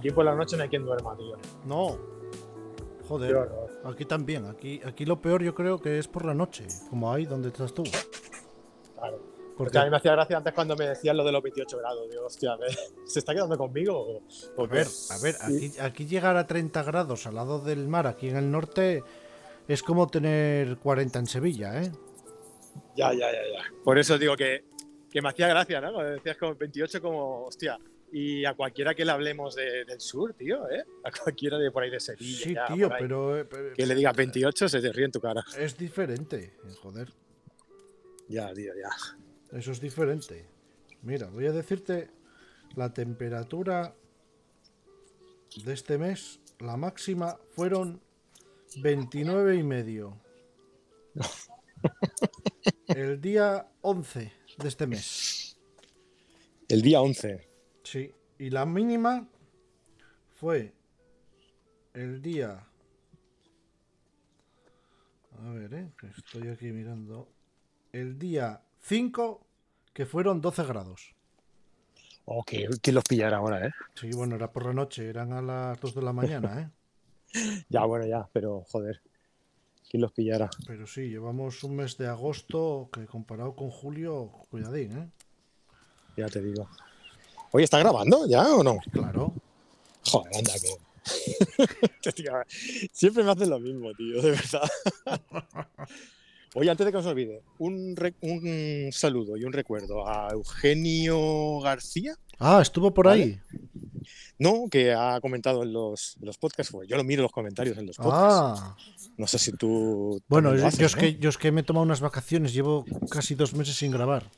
Aquí por la noche no hay quien duerma, tío. No. Joder. Aquí también. Aquí, aquí lo peor yo creo que es por la noche, como ahí donde estás tú. Claro. Porque, a mí me hacía gracia antes cuando me decían lo de los 28 grados. Digo, hostia, ¿me- ¿se está quedando conmigo? o- a ver, a ver, aquí, aquí llegar a 30 grados al lado del mar, aquí en el norte, es como tener 40 en Sevilla, ¿eh? Ya, ya, ya, ya. Por eso digo que, que me hacía gracia, ¿no? Cuando decías como 28 como, hostia. Y a cualquiera que le hablemos de- del sur, tío, ¿eh? A cualquiera de por ahí de Sevilla. Sí, ya, tío, ahí, pero, eh, pero Que le digas 28 se te ríe en tu cara. es diferente, eh, joder. Ya, tío, ya. Eso es diferente. Mira, voy a decirte la temperatura de este mes. La máxima fueron 29 y medio. El día 11 de este mes. El día 11. Y la mínima fue el día... A ver, eh, estoy aquí mirando. El día 5, que fueron 12 grados. Oh, que, ¿quién los pillará ahora, eh? Sí, bueno, era por la noche, eran a las 2 de la mañana, ¿eh? Ya, bueno, ya, pero joder. ¿Quién los pillará? Pero sí, llevamos un mes de agosto que comparado con julio, cuidadín, ¿eh? Ya te digo. Oye, ¿está grabando ya o no? Claro. Joder, anda que. Siempre me hacen lo mismo, tío, de verdad. Oye, antes de que os olvide, un, un saludo y un recuerdo a Eugenio García, Ah, estuvo por ¿Vale? ahí. ¿no? Que ha comentado en los, en los podcasts. Pues yo lo miro los comentarios en los podcasts. Ah, No sé si tú. bueno, yo, lo haces, yo es ¿no? que, yo es que me he tomado unas vacaciones, llevo casi dos meses sin grabar.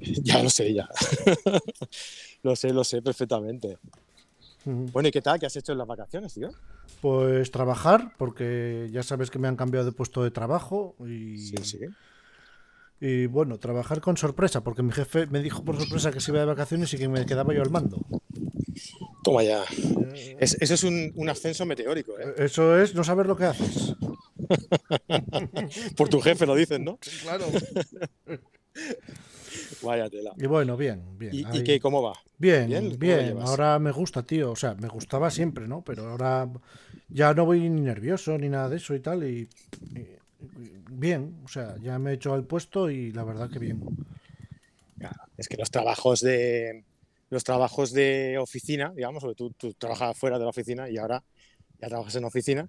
Ya lo sé, ya. lo sé, lo sé perfectamente. Bueno, ¿y qué tal? ¿Qué has hecho en las vacaciones, tío? Pues trabajar, porque ya sabes que me han cambiado de puesto de trabajo y, Sí, sí. y bueno, trabajar con sorpresa, porque mi jefe me dijo por sorpresa que se iba de vacaciones y que me quedaba yo al mando. Toma ya. Eh, Es- eso es un, un ascenso meteórico, ¿eh? Eso es no saber lo que haces. Por tu jefe lo dicen, ¿no? Claro. Vaya tela. Y bueno, bien, bien. ¿Y, y ahí- qué, cómo va? Bien, bien? bien. Ahora me gusta, tío. O sea, me gustaba siempre, ¿no? Pero ahora ya no voy ni nervioso ni nada de eso y tal. Y, y- y bien, o sea, ya me he hecho al puesto y la verdad que bien. Es que los trabajos de los trabajos de oficina, digamos, porque tú, tú trabajas fuera de la oficina y ahora ya trabajas en oficina,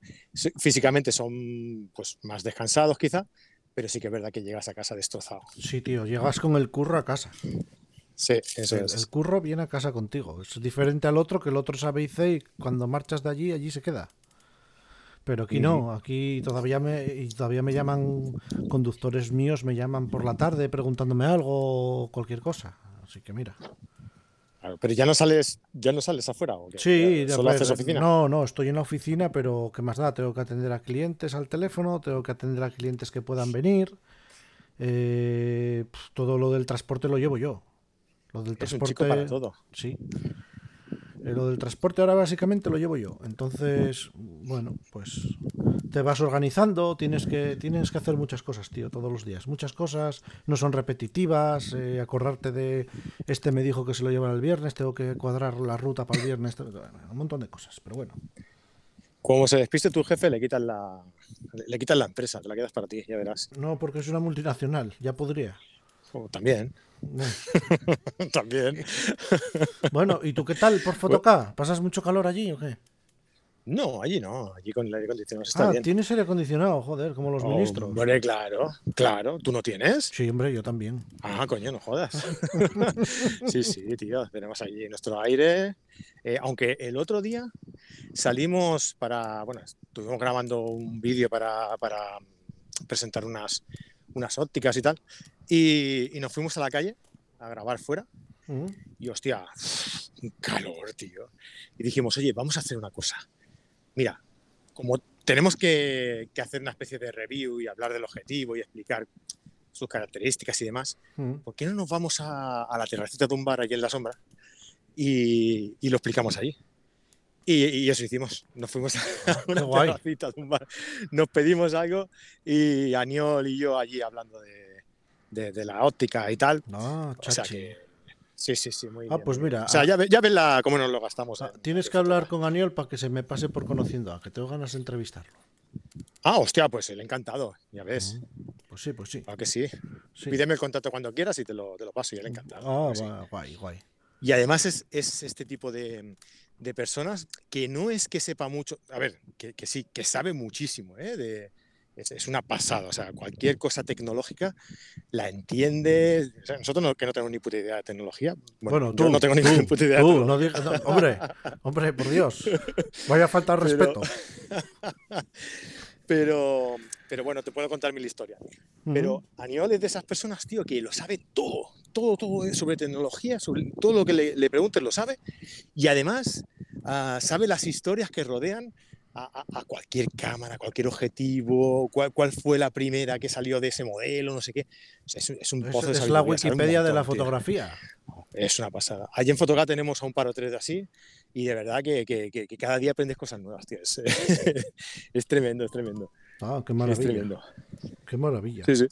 físicamente son pues más descansados quizá, pero sí que es verdad que llegas a casa destrozado. Sí, tío, llegas con el curro a casa. Sí, eso El, es. el curro viene a casa contigo. Es diferente al otro, que el otro sabe y y cuando marchas de allí, allí se queda. Pero aquí no, aquí todavía me, y todavía me llaman conductores míos, me llaman por la tarde preguntándome algo o cualquier cosa. Así que mira. Claro, pero ya no sales, ya no sales afuera, ¿o qué? Sí, solo ver, haces oficina. No, no, estoy en la oficina, pero ¿qué más da? Tengo que atender a clientes al teléfono, tengo que atender a clientes que puedan venir. Eh, todo lo del transporte lo llevo yo. Lo del Es un transporte. chico para todo. Sí. Eh, Lo del transporte ahora básicamente lo llevo yo. Entonces, bueno, pues te vas organizando, tienes que, tienes que hacer muchas cosas, tío, todos los días. Muchas cosas, no son repetitivas, eh, acordarte de este me dijo que se lo lleva el viernes, tengo que cuadrar la ruta para el viernes, un montón de cosas, pero bueno. Como se despiste tu jefe, le quitan la, le, quitan la empresa, te la quedas para ti, ya verás. No, porque es una multinacional, ya podría. Oh, también. también. Bueno, ¿y tú qué tal por Fotoca? ¿Pasas mucho calor allí o qué? No, allí no, allí con el aire acondicionado está Ah, bien. tienes aire acondicionado, joder, como los ministros. Hombre, claro, claro. ¿Tú no tienes? Sí, hombre, yo también. Ah, coño, no jodas. sí, sí, tío, tenemos allí nuestro aire. Eh, aunque el otro día salimos para, bueno, estuvimos grabando un vídeo para, para presentar unas, unas ópticas y tal, y, y nos fuimos a la calle a grabar fuera, y hostia, un calor, tío. Y dijimos, oye, vamos a hacer una cosa. Mira, como tenemos que, que hacer una especie de review y hablar del objetivo y explicar sus características y demás. ¿por qué no nos vamos a, a la terracita de un bar allí en la sombra y, y lo explicamos allí? Y, y eso hicimos. Nos fuimos a una Qué guay. terracita de un bar, nos pedimos algo y Aniol y yo allí hablando de, de- de la óptica y tal. No, O sea chachi. que, Sí, sí, sí, muy Ah, bien, pues bien. mira, O sea, ah- ya, ve- ya ves la, cómo nos lo gastamos. Ah, en- Tienes en que hablar foto. con Aniol para que se me pase por conociendo a que tengo ganas de entrevistarlo. Ah, hostia, pues el encantado, ya ves. Pues sí, pues sí. Claro que sí. sí. Pídeme el contacto cuando quieras y te lo, te lo paso y el encantado. Ah, sí. va- guay, guay. Y además es, es este tipo de, de personas que no es que sepa mucho, a ver, que, que sí, que sabe muchísimo, ¿eh? De- es, es una pasada, o sea, cualquier cosa tecnológica la entiende. O sea, nosotros no, que no tenemos ni puta idea de tecnología. Bueno, Bueno, yo tú, no tengo ni tú, puta idea de tú, no hombre, hombre, por Dios. Vaya falta de Pero- respeto. Pero, pero bueno, te puedo contar mil historias. Pero. Aniol es de esas personas, tío, que lo sabe todo, todo, todo eh, sobre tecnología, sobre todo lo que le, le preguntes lo sabe. Y además ah, sabe las historias que rodean a, a- a cualquier cámara, cualquier objetivo, cuál, cuál fue la primera que salió de ese modelo, no sé qué. Es, un- es Es, pozo de es la Wikipedia de la tío. fotografía. Es una pasada. Allí en Fotocá tenemos a un par o tres de así y de verdad que, que- que- que cada día aprendes cosas nuevas, tío. Es, es tremendo, es tremendo. Ah, qué Es maravilla. tremendo. Qué maravilla. Sí, sí.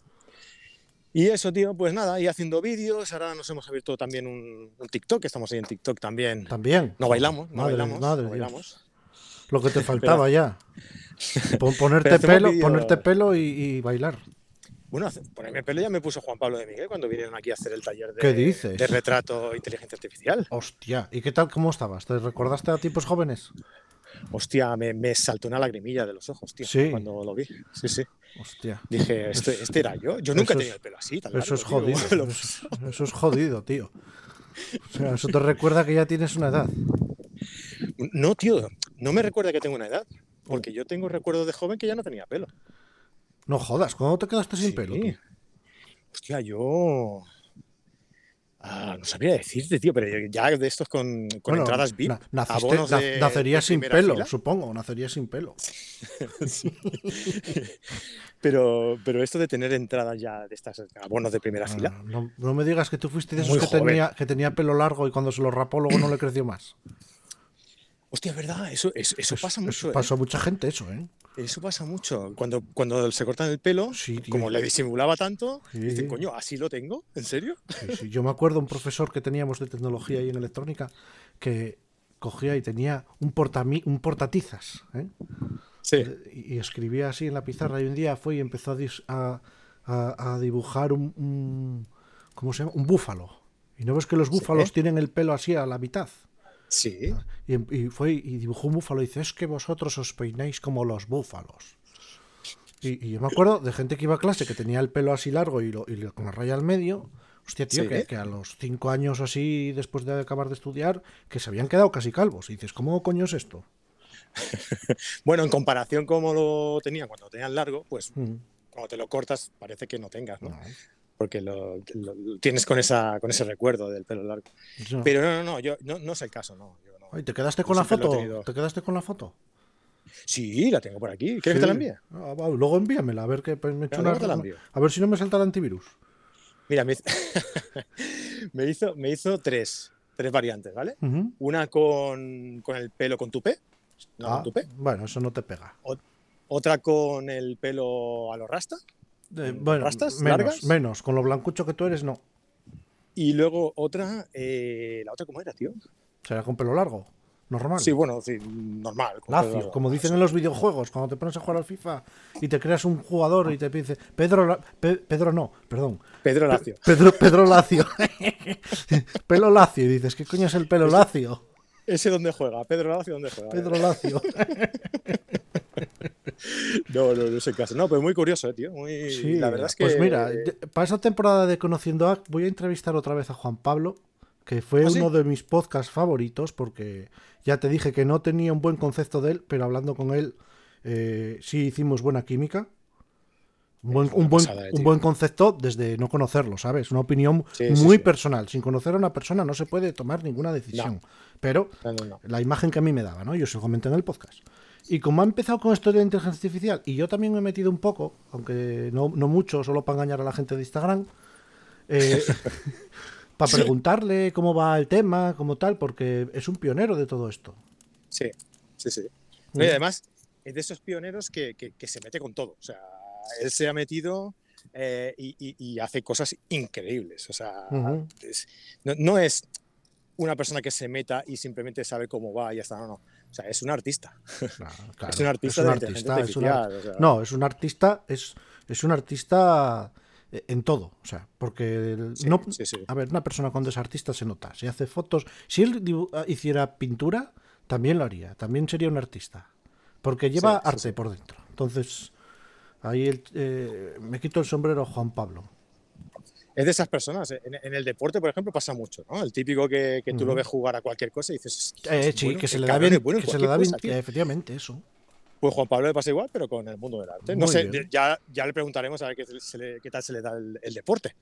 Y eso, tío, pues nada, y haciendo vídeos. Ahora nos hemos abierto también un, un TikTok, estamos ahí en TikTok también. También. No bailamos, no Madre- bailamos, madre no bailamos. Lo que te faltaba ya. Pon- ponerte pelo, vídeos- ponerte pelo y, y bailar. Bueno, ponerme pelo ya me puso Juan Pablo de Miguel cuando vinieron aquí a hacer el taller de, ¿Qué dices? de retrato inteligencia artificial. Hostia, ¿y qué tal? ¿Cómo estabas? ¿Te recordaste a tipos jóvenes? Hostia, me, me saltó una lagrimilla de los ojos, tío, Sí. cuando lo vi. Sí, sí. Hostia. Dije, este, este era yo. Yo nunca he tenido el pelo así, tan Eso es largo, tío. jodido. Lo- Eso, eso es jodido, tío. O sea, eso te recuerda que ya tienes una edad. No, tío, no me recuerda que tengo una edad. Porque yo tengo recuerdos de joven que ya no tenía pelo. No jodas, ¿cuándo te quedaste sin Sí. pelo? Hostia, yo. Ah, no sabría decirte, tío, pero ya de estos con, con Bueno, entradas VIP. na- naciste- abonos na- de- nacerías de sin pelo, fila. supongo, nacerías sin pelo. Pero, pero esto de tener entradas ya de estas abonos de primera fila. Ah, no, no me digas que tú fuiste de esos que joven. tenía, que tenía pelo largo y cuando se lo rapó luego no le creció más. Hostia, es verdad, eso, eso, eso Eso- pasa eso mucho. ¿eh? a mucha gente eso, ¿eh? Eso pasa mucho. Cuando, cuando se cortan el pelo, Sí, como le disimulaba tanto, Sí. dicen, coño, ¿así lo tengo? ¿En serio? Sí, sí. Yo me acuerdo un profesor que teníamos de tecnología y en electrónica que cogía y tenía un, portami- un portatizas ¿eh? Sí. y, y escribía así en la pizarra y un día fue y empezó a, a- a- dibujar un, un- ¿cómo se llama? un búfalo. Y no ves que los búfalos tienen el pelo así a la mitad. Sí. Y, em- y fue y dibujó un búfalo y dice, es que vosotros os peináis como los búfalos. Y, y yo me acuerdo de gente que iba a clase que tenía el pelo así largo y, lo- y con la raya al medio. Hostia, tío, Sí. que, que a los cinco años así, después de acabar de estudiar, que se habían quedado casi calvos. Y dices, ¿cómo coño es esto? Bueno, en comparación como lo tenían cuando lo tenían largo, pues Mm, cuando te lo cortas parece que no tengas, ¿no? no, Porque lo, lo- lo tienes con, esa, con ese recuerdo del pelo largo. Pero no, no, no, yo, no, no es el caso, no. yo no. Ay, ¿Te quedaste con la he foto? ¿Te quedaste con la foto? Sí, la tengo por aquí. ¿Quieres que te la Sí. envíe? Ah, va, luego envíamela, a ver que pues, me Venga, una-. A ver si no me salta el antivirus. Mira, me, hizo- me hizo, me hizo tres, tres variantes, ¿vale? Una con, con el pelo con tupé, no Ah, con tupé. bueno, eso no te pega. Otra con el pelo a lo rasta. Eh, ¿Con bueno, rastas menos, largas? menos. Con lo blancucho que tú eres, no. Y luego otra, eh, ¿la otra cómo era, tío? Será con pelo largo. Normal. Sí, bueno, sí, normal. Lacio, como dicen en los videojuegos, cuando te pones a jugar al FIFA y te creas un jugador y te dice Pedro, La- Pe- Pedro no, perdón, Pedro Lacio. Pedro, Pedro Lacio, pelo Lacio y dices ¿qué coño es el pelo Lacio? ¿Ese dónde juega? ¿Pedro Lacio dónde juega? Pedro Lacio. No, no, no es el caso. No, pero muy curioso, eh, tío. Muy... Sí, la verdad es que. pues mira, para esta temporada de Conociendo a voy a entrevistar otra vez a Juan Pablo, que fue ¿Ah, sí? uno de mis podcasts favoritos, porque ya te dije que no tenía un buen concepto de él, pero hablando con él eh, sí hicimos buena química. Un buen, Es una un buen- pasada, un tío. buen concepto desde no conocerlo, ¿sabes? Una opinión Sí, muy sí. personal. Sin conocer a una persona no se puede tomar ninguna decisión. Pero No, no, no. la imagen que a mí me daba, ¿no? Yo se lo comenté en el podcast. Y como ha empezado con esto de la inteligencia artificial, y yo también me he metido un poco, aunque no, no mucho, solo para engañar a la gente de Instagram, eh, para preguntarle cómo va el tema, como tal, porque es un pionero de todo esto. Sí, sí, sí. Y además, es de esos pioneros que, que- que se mete con todo. O sea, él se ha metido eh, y, y- y hace cosas increíbles. O sea, es- no, no es una persona que se meta y simplemente sabe cómo va y ya está. No, no. O sea, es un artista. Claro, es un artista un de artista, es un ar- artificial. o sea, No, es un artista, es, es un artista eh, en todo. O sea, porque sí, no, sí, sí. a ver, una persona cuando es artista se nota. Si hace fotos, si él ah, hiciera pintura, también lo haría. También sería un artista. Porque lleva arte por dentro. Entonces, ahí el- eh, me quito el sombrero Juan Pablo. Es de esas personas. En, en el deporte, por ejemplo, pasa mucho, ¿no? El típico que, que tú lo ves jugar a cualquier cosa y dices. "Es Eh, sí, bueno, que se le da bien, bueno que se le da bien, cosa, tío". eh, efectivamente, eso. Pues Juan Pablo le pasa igual, pero con el mundo del arte. No sé, bien. ya, ya le preguntaremos a ver qué, se le- qué tal se le da el, el deporte.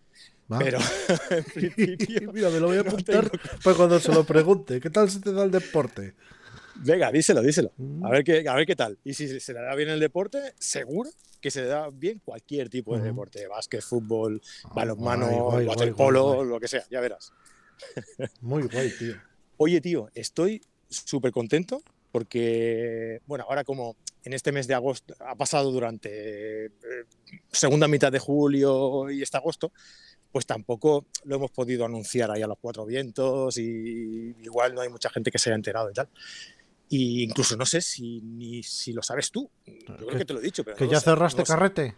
Va. Pero en principio, Mira, me lo voy a no apuntar tengo- para cuando se lo pregunte. ¿Qué tal se te da el deporte? Venga, díselo, díselo. Mm. A ver, qué, a ver qué tal. Y si se le da bien el deporte, seguro que se le da bien cualquier tipo de deporte. Básquet, fútbol, balonmano, waterpolo, lo que sea, ya verás. Muy guay, tío. Oye, tío, estoy súper contento porque, bueno, ahora como en este mes de agosto ha pasado durante eh, segunda mitad de julio y este agosto, pues tampoco lo hemos podido anunciar ahí a los cuatro vientos y igual no hay mucha gente que se haya enterado y tal. Y incluso no sé si ni si lo sabes tú. Yo creo Que- te lo he dicho, pero ¿Que no ya cerraste no carrete?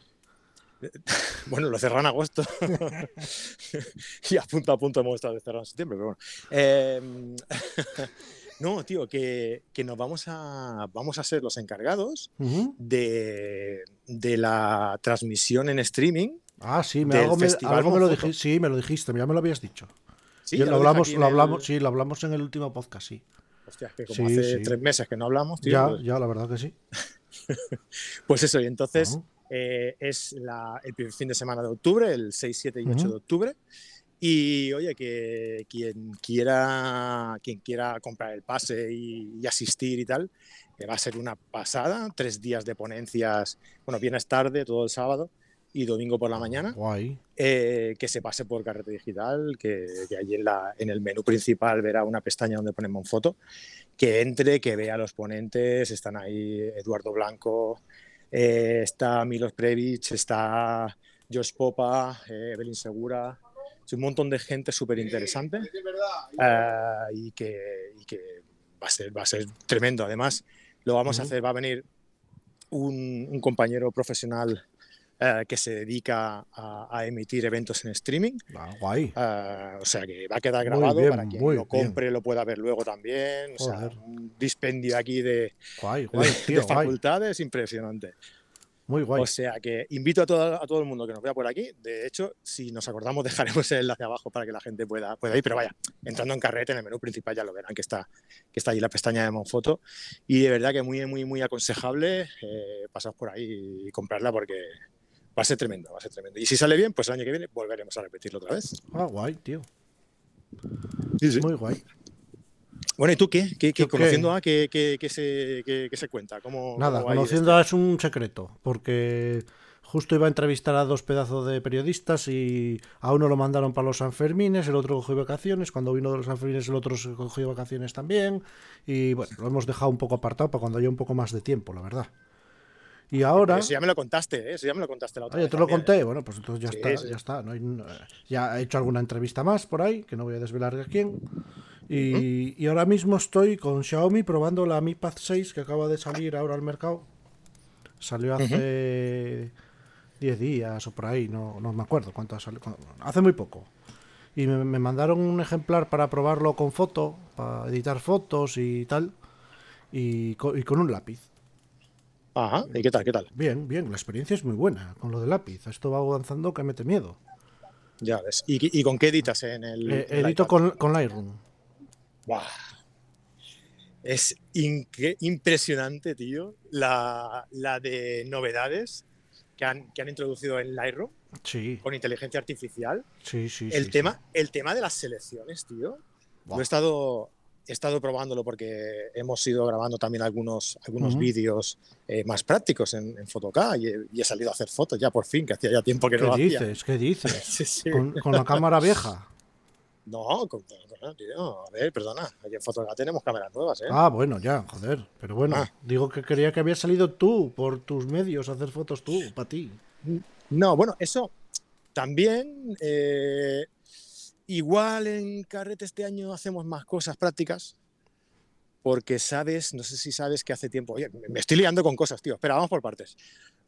Bueno, lo cerraron en agosto. y a punto a punto hemos estado de cerrar en septiembre, pero bueno. Eh, no, tío, que, que nos vamos a, vamos a ser los encargados de, de la transmisión en streaming. Ah, sí, me, algo, me, Festival algo me lo dijiste. Sí, me lo dijiste, ya me lo habías dicho. Sí, lo hablamos, lo el- hablamos, sí, lo hablamos en el último podcast, sí. Hostia, que como Sí, hace sí. tres meses que no hablamos, tío. ya, pues, ya, la verdad que sí. pues eso, y entonces eh, es la- el primer fin de semana de octubre, el 6, 7 y 8 Ujú. de octubre. Y oye, que quien quiera, quien quiera comprar el pase y, y asistir y tal, que va a ser una pasada. Tres días de ponencias, bueno, viernes tarde, todo el sábado y domingo por la mañana. Guay. eh, que se pase por Carrete Digital, que, que allí en, la, en el menú principal verá una pestaña donde ponemos foto, que entre, que vea a los ponentes, están ahí Eduardo Blanco, eh, está Milos Previch, está Josh Popa, eh, Evelyn Segura, es un montón de gente súper interesante eh, y, que, y que va, a ser, va a ser tremendo. Además, lo vamos a Ujú. hacer, va a venir un, un compañero profesional eh, que se dedica a, a emitir eventos en streaming. Ah, guay. eh, o sea que va a quedar grabado bien, para quien lo bien. compre lo pueda ver luego también. O sea, un dispendio aquí de, Guay, guay, de tío, guay. facultades impresionante. Muy guay. O sea que invito a todo, a todo el mundo que nos vea por aquí. De hecho, si nos acordamos, dejaremos el enlace abajo para que la gente pueda, pueda ir. Pero vaya, entrando en carrete en el menú principal ya lo verán que está, que está ahí la pestaña de Monfoto. Y de verdad que muy, muy, muy aconsejable eh, pasar por ahí y comprarla porque va a ser tremendo, va a ser tremendo. Y si sale bien, pues el año que viene volveremos a repetirlo otra vez. Ah, guay, tío. Sí, sí. Muy guay. Bueno, ¿y tú qué? ¿Qué, qué- conociendo a qué, qué- qué se, qué- qué se cuenta? ¿Cómo, Nada, cómo a conociendo a es un secreto, porque justo iba a entrevistar a dos pedazos de periodistas y a uno lo mandaron para los Sanfermines, el otro cogió vacaciones, cuando vino de los Sanfermines el otro cogió vacaciones también y bueno, lo hemos dejado un poco apartado para cuando haya un poco más de tiempo, la verdad. Y ahora... Eso ya me lo contaste, ¿eh? Eso ya me lo contaste la otra Oye, vez te lo también, ¿eh? conté, bueno, pues entonces ya Sí, está, sí. ya está. no ya he hecho alguna entrevista más por ahí, que no voy a desvelar de quién. Y, y ahora mismo estoy con Xiaomi probando la Mi Pad 6 que acaba de salir ahora al mercado. Salió hace 10 días o por ahí, no, no me acuerdo cuánto ha salido. cu- Hace muy poco. Y me, me mandaron un ejemplar para probarlo con foto, para editar fotos y tal. Y co- y con un lápiz. Ajá, ¿y qué tal? ¿Qué tal? Bien, bien, la experiencia es muy buena con lo del lápiz. Esto va avanzando que mete miedo. Ya ves. ¿Y, y con qué editas en el, Eh, en edito con, con Lightroom. Buah. Es impresionante, tío, la, la de novedades que han, que han introducido en Lightroom Sí, con inteligencia artificial. sí, sí. el, sí, tema, el tema de las selecciones, tío. Lo he estado, he estado probándolo porque hemos ido grabando también algunos, algunos Ujú. vídeos eh, más prácticos en, en y he, y he salido a hacer fotos ya por fin, que hacía ya tiempo que ¿Qué no lo hacía. dices? ¿Qué dices? Sí, sí. Con, con la cámara vieja. No, con- con- a ver, perdona. Aquí en Photocad tenemos cámaras nuevas, ¿eh? Ah, bueno, ya, joder. Pero bueno, Ah. digo que quería que habías salido tú por tus medios a hacer fotos tú, para ti. No, bueno, eso también. eh, igual en Carrete este año hacemos más cosas prácticas. Porque sabes, no sé si sabes que hace tiempo. Oye, me estoy liando con cosas, tío. Espera, vamos por partes.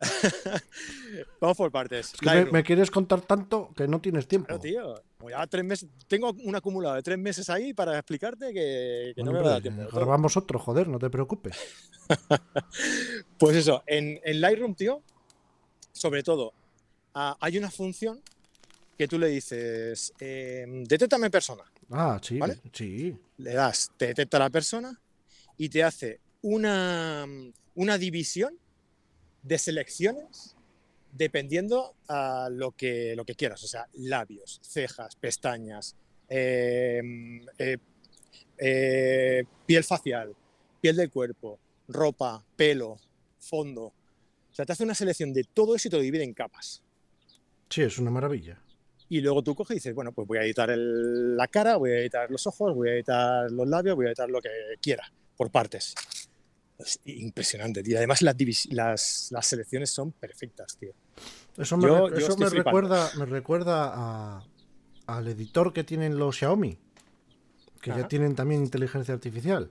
vamos por partes. Es que me, quieres contar tanto que no tienes tiempo. Claro, tío. Voy a tres meses. Tengo un acumulado de tres meses ahí para explicarte que, que no me va a dar Hombre, tiempo. de todo. grabamos otro, joder, no te preocupes. Pues eso, en, en Lightroom, tío, sobre todo, ah, hay una función que tú le dices, eh, persona. Ah, sí, ¿Vale? sí. Le das, te detecta la persona y te hace una, una división de selecciones dependiendo a lo que, lo que quieras. O sea, labios, cejas, pestañas, eh, eh, eh, piel facial, piel del cuerpo, ropa, pelo, fondo. O sea, te hace una selección de todo eso y te lo divide en capas. Sí, es una maravilla. Y luego tú coges y dices, bueno, pues voy a editar el- la cara, voy a editar los ojos, voy a editar los labios, voy a editar lo que quiera, por partes. Es impresionante, tío. Además, las, divis- las, las selecciones son perfectas, tío. Eso me, Yo- re- yo eso estoy me flipando. recuerda, me recuerda a- al editor que tienen los Xiaomi, que ya tienen también inteligencia artificial.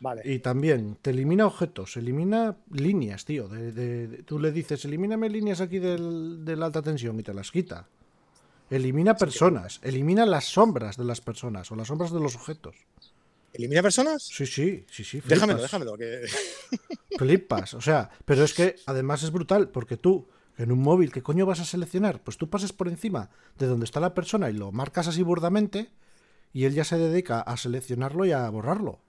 Vale. Y también te elimina objetos, elimina líneas, tío. de- de- de- tú le dices, elimíname líneas aquí del- de la alta tensión y te las quita. Elimina personas, elimina las sombras de las personas o las sombras de los objetos. ¿Elimina personas? Sí, sí, sí, sí. Déjamelo, flipas. déjamelo. Que... Flipas, o sea, pero es que además es brutal, porque tú, en un móvil, ¿qué coño vas a seleccionar? Pues tú pasas por encima de donde está la persona y lo marcas así burdamente, y él ya se dedica a seleccionarlo y a borrarlo.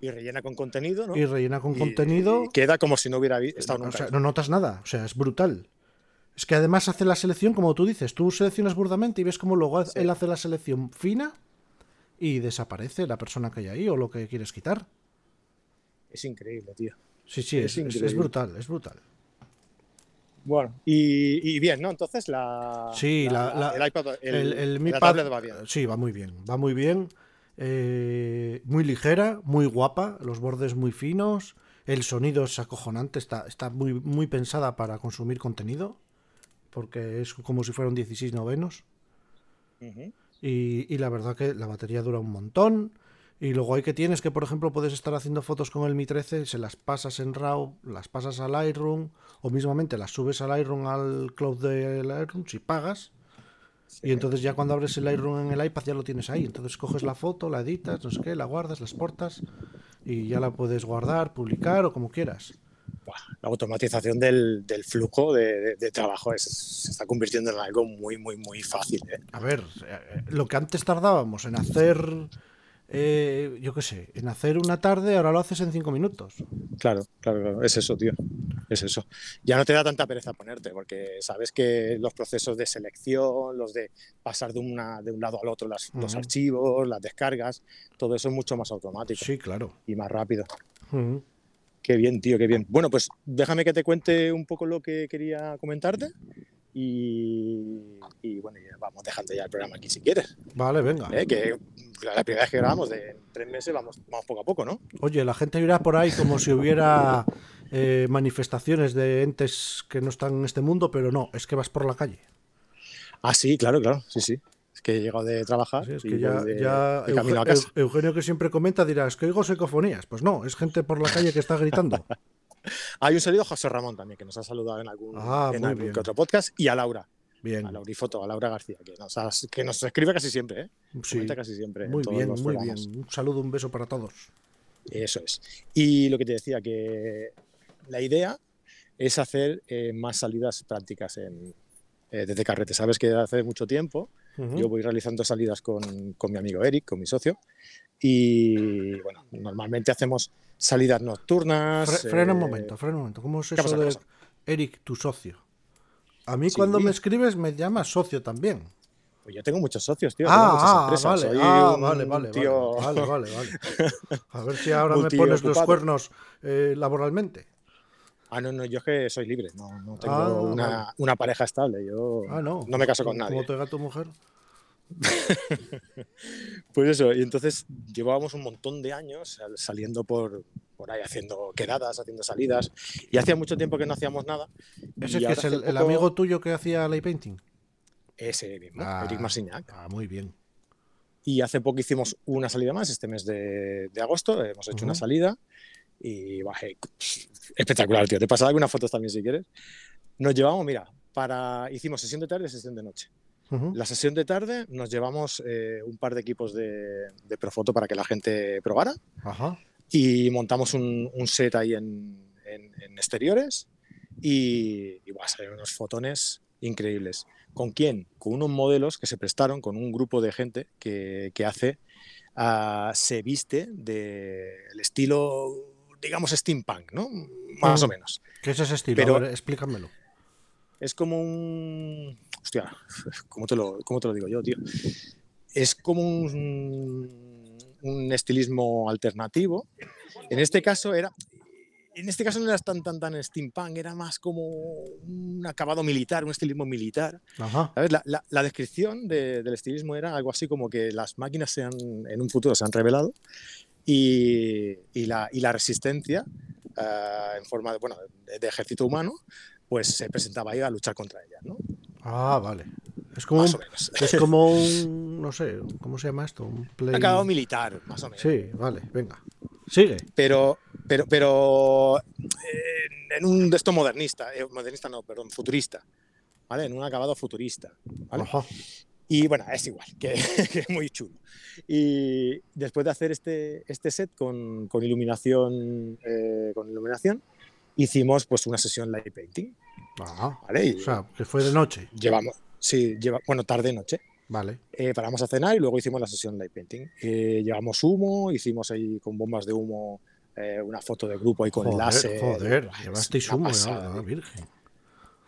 Y rellena con contenido, ¿no? Y rellena con Y- contenido. y queda como si no hubiera estado o nunca. sea, ahí. no notas nada, o sea, es brutal. Es que además hace la selección, como tú dices, tú seleccionas burdamente y ves cómo luego Sí. él hace la selección fina y desaparece la persona que hay ahí o lo que quieres quitar. Es increíble, tío. Sí, sí, Es brutal, es brutal. Bueno, y, y bien, ¿no? Entonces la, Sí, la- la- el iPad, el, El, el Mi la Pad, tablet va bien. Sí, va muy bien. Va muy bien. Eh, muy ligera, muy guapa. Los bordes muy finos. El sonido es acojonante. Está, está muy, muy pensada para consumir contenido. Porque es como si fueran 16 novenos. Y, y la verdad que la batería dura un montón. Y luego hay que tienes que, por ejemplo, puedes estar haciendo fotos con el Mi 13, se las pasas en RAW, las pasas al Lightroom, o mismamente las subes al Lightroom, al cloud de Lightroom, si pagas. Y entonces ya cuando abres el Lightroom en el iPad ya lo tienes ahí. Entonces coges la foto, la editas, no sé qué, la guardas, la exportas y ya la puedes guardar, publicar o como quieras. La automatización del, del flujo de, de- de trabajo es- se está convirtiendo en algo muy, muy, muy fácil. ¿eh? A ver, eh, lo que antes tardábamos en hacer, eh, yo qué sé, en hacer una tarde, ahora lo haces en cinco minutos. Claro, claro, claro, es eso, tío. Es eso. Ya no te da tanta pereza ponerte, porque sabes que los procesos de selección, los de pasar de, una, de un lado al otro, las- los archivos, las descargas, todo eso es mucho más automático Sí, claro. y más rápido. Qué bien, tío, qué bien. Bueno, pues déjame que te cuente un poco lo que quería comentarte y, y bueno, ya vamos dejando ya el programa aquí si quieres. Vale, venga. ¿eh? Que la primera vez que grabamos de tres meses vamos, vamos poco a poco, ¿no? Oye, la gente irá por ahí como si hubiera eh, manifestaciones de entes que no están en este mundo, pero no, es que vas por la calle. Ah, sí, claro, claro, sí, sí. Es que he llegado de trabajar Sí, es y que ya, voy de, ya de camino a casa. Eu- Eugenio que siempre comenta dirá, es que oigo psicofonías. Pues no, es gente por la calle que está gritando. Hay un saludo a José Ramón también, que nos ha saludado en algún, Ah, en algún que otro podcast, y a Laura, Bien, a Laurifoto, a Laura García, que nos, que nos escribe casi siempre, ¿eh? sí, Comenta casi siempre. muy bien, muy programas. bien. Un saludo, un beso para todos. Eso es. Y lo que te decía, que la idea es hacer eh, más salidas prácticas en, eh, desde carrete. Sabes que hace mucho tiempo Yo voy realizando salidas con, con mi amigo Eric, con mi socio, y bueno, normalmente hacemos salidas nocturnas. Fre- frena un eh, momento, frena un momento. ¿Cómo es ¿qué eso de pasa? Eric, tu socio? A mí Sí. cuando me escribes me llamas socio también. Pues yo tengo muchos socios, tío. tengo muchas Ah, ah, empresas, vale, soy ah, un vale, vale, tío- vale, vale, vale, vale. A ver si ahora me pones los cuernos eh, laboralmente. Ah, no, no, yo es que soy libre, no, no tengo Ah, una, vale. una pareja estable, yo Ah, no. me caso con ¿Cómo- nadie. ¿Cómo te gata tu mujer? Pues eso, y entonces llevábamos un montón de años sal- saliendo por, por ahí haciendo quedadas, haciendo salidas. Y hacía mucho tiempo que no hacíamos nada. ¿Ese y que es el, el poco- amigo tuyo que hacía lay painting? Ese mismo, Ah, Eric Marsignac. Ah, muy bien. Y hace poco hicimos una salida más, este mes de, de agosto, hemos hecho una Ujú. salida y bajé. Espectacular, tío. Te pasaré algunas fotos también si quieres. Nos llevamos, mira, para hicimos sesión de tarde y sesión de noche. Ujú. La sesión de tarde nos llevamos eh, un par de equipos de, de Profoto para que la gente probara Ajá. y montamos un, un set ahí en, en- en exteriores y, y buah, salieron unos fotones increíbles. ¿Con quién? Con unos modelos que se prestaron con un grupo de gente que, que hace, ah, se viste del estilo, digamos, steampunk, ¿no? Más Mm. o menos. ¿Qué es ese estilo? Pero- A ver, explícamelo. Es como un... Hostia, ¿cómo te lo, cómo te lo digo yo, tío? Es como un, un estilismo alternativo. En este caso era... En este caso no era tan, tan, tan steampunk, era más como un acabado militar, un estilismo militar. Ajá. ¿Sabes? La, la- la descripción de- del estilismo era algo así como que las máquinas se han, en un futuro se han revelado y, y la, y la resistencia eh, en forma de, bueno, de, de ejército humano pues se presentaba ahí a luchar contra ellas, ¿no? Ah, vale. Es como, Más un, o menos. es como un. No sé, ¿cómo se llama esto? Un play. Acabado militar, más o menos. Sí, vale, venga. Sigue. Pero, pero, pero eh, en un de esto modernista, eh, modernista no, perdón, futurista, ¿vale? En un acabado futurista, ¿vale? Ajá. Y bueno, es igual, que, es muy chulo. Y después de hacer este, este set con, con iluminación, eh, con iluminación, hicimos pues una sesión light painting, Ajá. ¿vale? Y O sea, que fue de noche. llevamos, sí, lleva, bueno, tarde noche. Vale. Eh, paramos a cenar y luego hicimos la sesión light painting. Eh, llevamos humo, hicimos ahí con bombas de humo eh, una foto de grupo ahí con Joder, láser. joder, llevasteis humo, ya, pasada, ah, tío. virgen.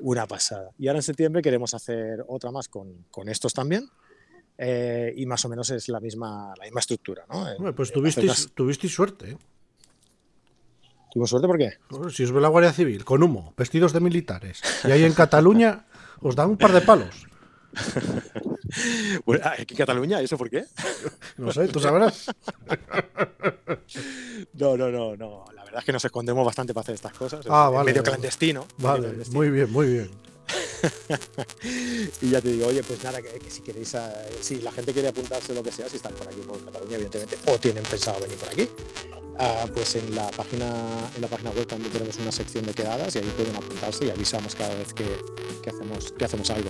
Una pasada. Y ahora en septiembre queremos hacer otra más con, con estos también. eh, y más o menos es la misma, la misma estructura, ¿no? Hombre, pues tuvisteis, hacer tuvisteis suerte. ¿eh? Tuvimos suerte porque Joder, Si os ve la Guardia Civil con humo, vestidos de militares, y ahí en Cataluña os dan un par de palos. bueno, aquí en Cataluña, ¿eso por qué? No sé, tú sabrás. No, no, no, no. La verdad es que nos escondemos bastante para hacer estas cosas. Ah, vale, medio vale. clandestino. medio Vale, clandestino. muy bien, muy bien. Y ya te digo, oye, pues nada, que, que si queréis, eh, si la gente quiere apuntarse lo que sea, si están por aquí por Cataluña, evidentemente, o tienen pensado venir por aquí, ah, pues en la página en la página web también tenemos una sección de quedadas y ahí pueden apuntarse y avisamos cada vez que, que hacemos que hacemos algo.